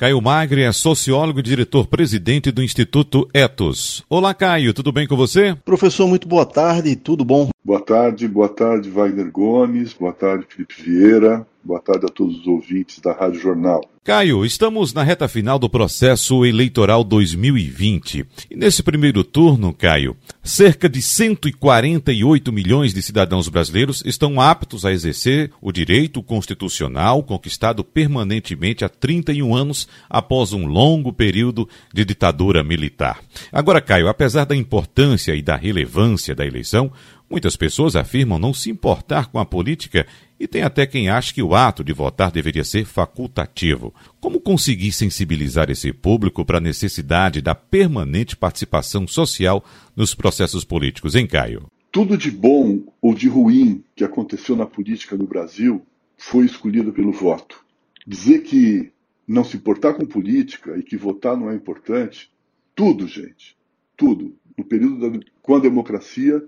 Caio Magre é sociólogo e diretor-presidente do Instituto Etos. Olá, Caio, tudo bem com você? Professor, muito boa tarde, tudo bom? Boa tarde, boa tarde, Wagner Gomes, boa tarde, Felipe Vieira, boa tarde a todos os ouvintes da Rádio Jornal. Caio, estamos na reta final do processo eleitoral 2020. E nesse primeiro turno, Caio, cerca de 148 milhões de cidadãos brasileiros estão aptos a exercer o direito constitucional conquistado permanentemente há 31 anos após um longo período de ditadura militar. Agora, Caio, apesar da importância e da relevância da eleição, Muitas pessoas afirmam não se importar com a política e tem até quem acha que o ato de votar deveria ser facultativo. Como conseguir sensibilizar esse público para a necessidade da permanente participação social nos processos políticos, em Caio? Tudo de bom ou de ruim que aconteceu na política no Brasil foi escolhido pelo voto. Dizer que não se importar com política e que votar não é importante, tudo, gente, tudo. No período da, com a democracia,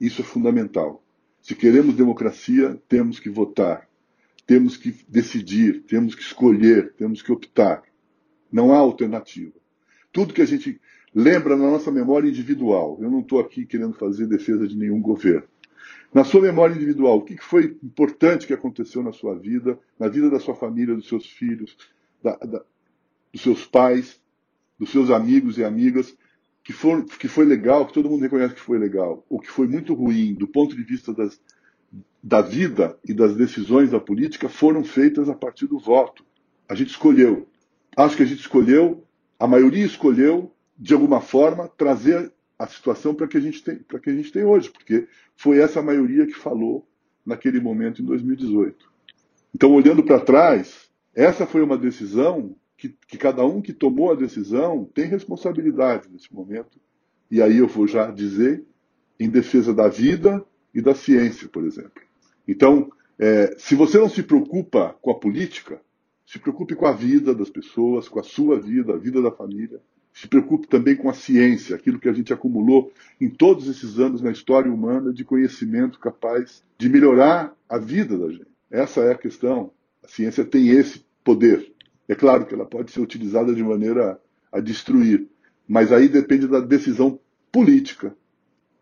isso é fundamental. Se queremos democracia, temos que votar, temos que decidir, temos que escolher, temos que optar. Não há alternativa. Tudo que a gente lembra na nossa memória individual, eu não estou aqui querendo fazer defesa de nenhum governo. Na sua memória individual, o que foi importante que aconteceu na sua vida, na vida da sua família, dos seus filhos, da, da, dos seus pais, dos seus amigos e amigas, que, for, que foi legal, que todo mundo reconhece que foi legal, o que foi muito ruim do ponto de vista das, da vida e das decisões da política foram feitas a partir do voto. A gente escolheu. Acho que a gente escolheu, a maioria escolheu, de alguma forma, trazer a situação para que a gente tem, para que a gente tem hoje, porque foi essa maioria que falou naquele momento em 2018. Então, olhando para trás, essa foi uma decisão que, que cada um que tomou a decisão tem responsabilidade nesse momento. E aí eu vou já dizer em defesa da vida e da ciência, por exemplo. Então, é, se você não se preocupa com a política, se preocupe com a vida das pessoas, com a sua vida, a vida da família. Se preocupe também com a ciência, aquilo que a gente acumulou em todos esses anos na história humana de conhecimento capaz de melhorar a vida da gente. Essa é a questão. A ciência tem esse poder. É claro que ela pode ser utilizada de maneira a destruir, mas aí depende da decisão política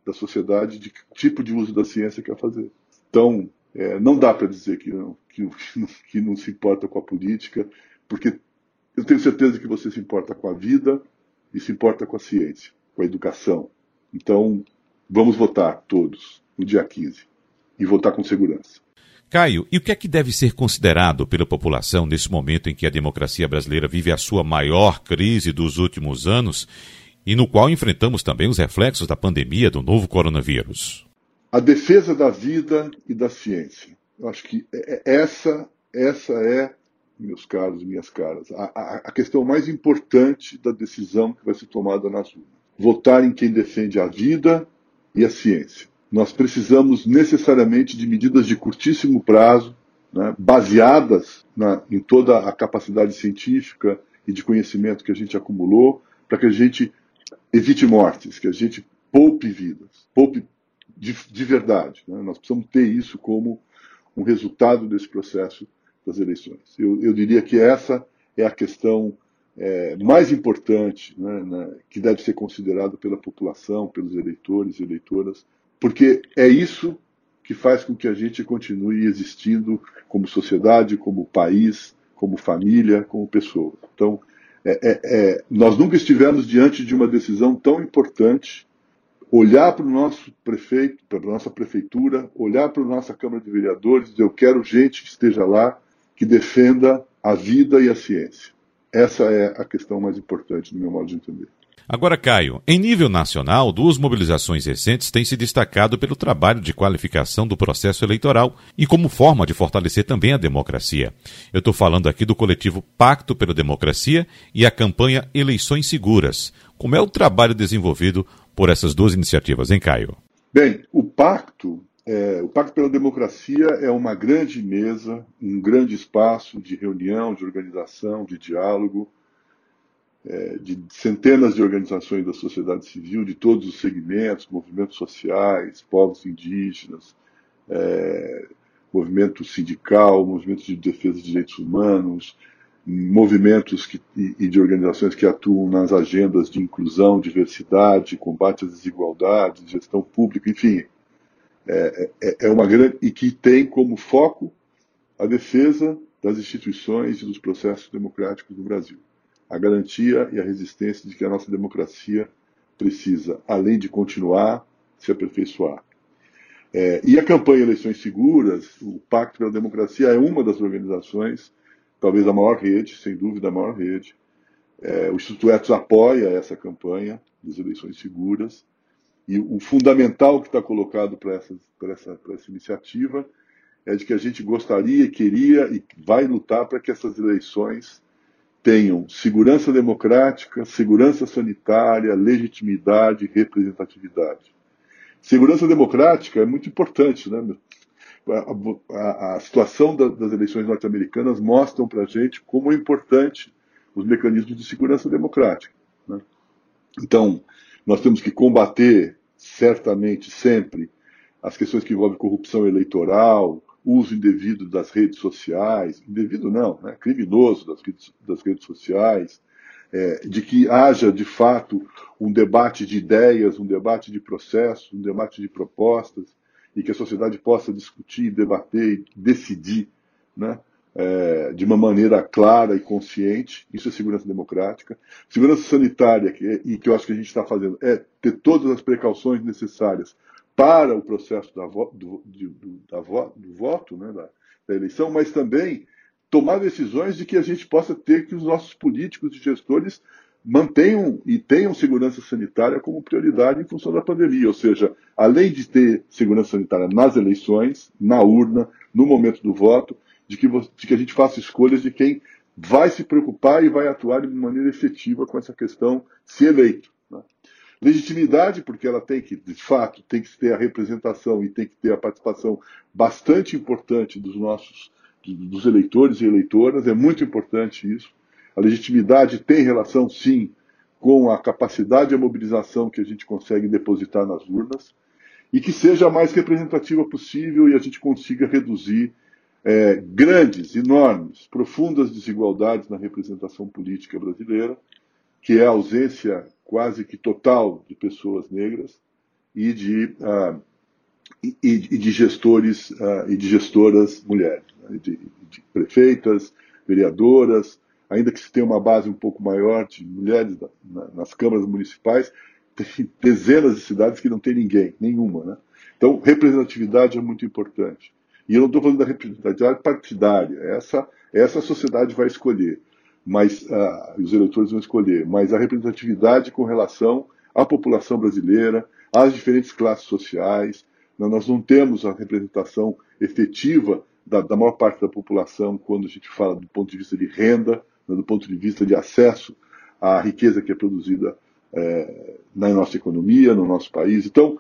da sociedade de que tipo de uso da ciência quer fazer. Então, é, não dá para dizer que não, que, que não se importa com a política, porque eu tenho certeza que você se importa com a vida e se importa com a ciência, com a educação. Então, vamos votar todos no dia 15 e votar com segurança. Caio, e o que é que deve ser considerado pela população nesse momento em que a democracia brasileira vive a sua maior crise dos últimos anos e no qual enfrentamos também os reflexos da pandemia do novo coronavírus? A defesa da vida e da ciência. Eu acho que é, é, essa, essa é, meus caros, minhas caras, a, a, a questão mais importante da decisão que vai ser tomada nas urnas. Votar em quem defende a vida e a ciência nós precisamos necessariamente de medidas de curtíssimo prazo, né, baseadas na, em toda a capacidade científica e de conhecimento que a gente acumulou, para que a gente evite mortes, que a gente poupe vidas, poupe de, de verdade. Né? Nós precisamos ter isso como um resultado desse processo das eleições. Eu, eu diria que essa é a questão é, mais importante né, né, que deve ser considerada pela população, pelos eleitores e eleitoras porque é isso que faz com que a gente continue existindo como sociedade, como país, como família, como pessoa. Então, é, é, é, nós nunca estivemos diante de uma decisão tão importante. Olhar para o nosso prefeito, para a nossa prefeitura, olhar para a nossa Câmara de Vereadores, dizer, eu quero gente que esteja lá, que defenda a vida e a ciência. Essa é a questão mais importante, no meu modo de entender. Agora, Caio, em nível nacional, duas mobilizações recentes têm se destacado pelo trabalho de qualificação do processo eleitoral e como forma de fortalecer também a democracia. Eu estou falando aqui do coletivo Pacto pela Democracia e a campanha Eleições Seguras. Como é o trabalho desenvolvido por essas duas iniciativas, hein, Caio? Bem, o Pacto é, o Pacto pela Democracia é uma grande mesa, um grande espaço de reunião, de organização, de diálogo, é, de centenas de organizações da sociedade civil, de todos os segmentos, movimentos sociais, povos indígenas, é, movimento sindical, movimento de defesa de direitos humanos, movimentos que, e de organizações que atuam nas agendas de inclusão, diversidade, combate às desigualdades, gestão pública, enfim, é, é, é uma grande e que tem como foco a defesa das instituições e dos processos democráticos do Brasil, a garantia e a resistência de que a nossa democracia precisa, além de continuar, se aperfeiçoar. É, e a campanha Eleições Seguras, o Pacto pela Democracia, é uma das organizações, talvez a maior rede, sem dúvida a maior rede. É, o Instituto Etos apoia essa campanha das eleições seguras. E o fundamental que está colocado para essa, essa, essa iniciativa é de que a gente gostaria, queria e vai lutar para que essas eleições tenham segurança democrática, segurança sanitária, legitimidade representatividade. Segurança democrática é muito importante, né? A, a, situação da, das eleições norte-americanas mostram para a gente como é importante os mecanismos de segurança democrática. Né? Então, nós temos que combater certamente sempre as questões que envolvem corrupção eleitoral, uso indevido das redes sociais, indevido não, né? criminoso das redes, das redes sociais, é, de que haja de fato um debate de ideias, um debate de processos, um debate de propostas, e que a sociedade possa discutir, debater e decidir né, é, de uma maneira clara e consciente. Isso é segurança democrática. Segurança sanitária, que é, e que eu acho que a gente está fazendo, é ter todas as precauções necessárias para o processo da vo, do, do, da vo, do voto, né, da, da eleição, mas também tomar decisões de que a gente possa ter que os nossos políticos e gestores mantenham e tenham segurança sanitária como prioridade em função da pandemia, ou seja, além de ter segurança sanitária nas eleições, na urna, no momento do voto, de que, de que a gente faça escolhas de quem vai se preocupar e vai atuar de maneira efetiva com essa questão, se eleito. Né? Legitimidade, porque ela tem que, de fato, tem que ter a representação e tem que ter a participação bastante importante dos nossos dos eleitores e eleitoras, é muito importante isso. A legitimidade tem relação, sim, com a capacidade e a mobilização que a gente consegue depositar nas urnas e que seja a mais representativa possível e a gente consiga reduzir é, grandes, enormes, profundas desigualdades na representação política brasileira, que é a ausência quase que total de pessoas negras e de, uh, e, e, de gestores uh, e de gestoras mulheres de, de prefeitas, vereadoras, ainda que se tenha uma base um pouco maior de mulheres na, nas câmaras municipais, tem dezenas de cidades que não tem ninguém, nenhuma. Né? Então, representatividade é muito importante. E eu não estou falando da representatividade partidária, essa, essa sociedade vai escolher, mas uh, os eleitores vão escolher, mas a representatividade com relação à população brasileira, às diferentes classes sociais. Nós não temos a representação efetiva da, da, maior parte da população quando a gente fala do ponto de vista de renda, né, do ponto de vista de acesso à riqueza que é produzida é, na nossa economia, no nosso país. Então,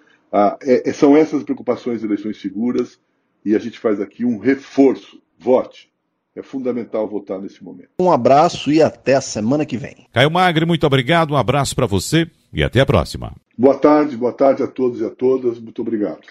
é, é, são essas preocupações de eleições seguras e a gente faz aqui um reforço. Vote. É fundamental votar nesse momento. Um abraço e até a semana que vem. Caio Magre, muito obrigado, um abraço para você e até a próxima. Boa tarde, boa tarde a todos e a todas, muito obrigado.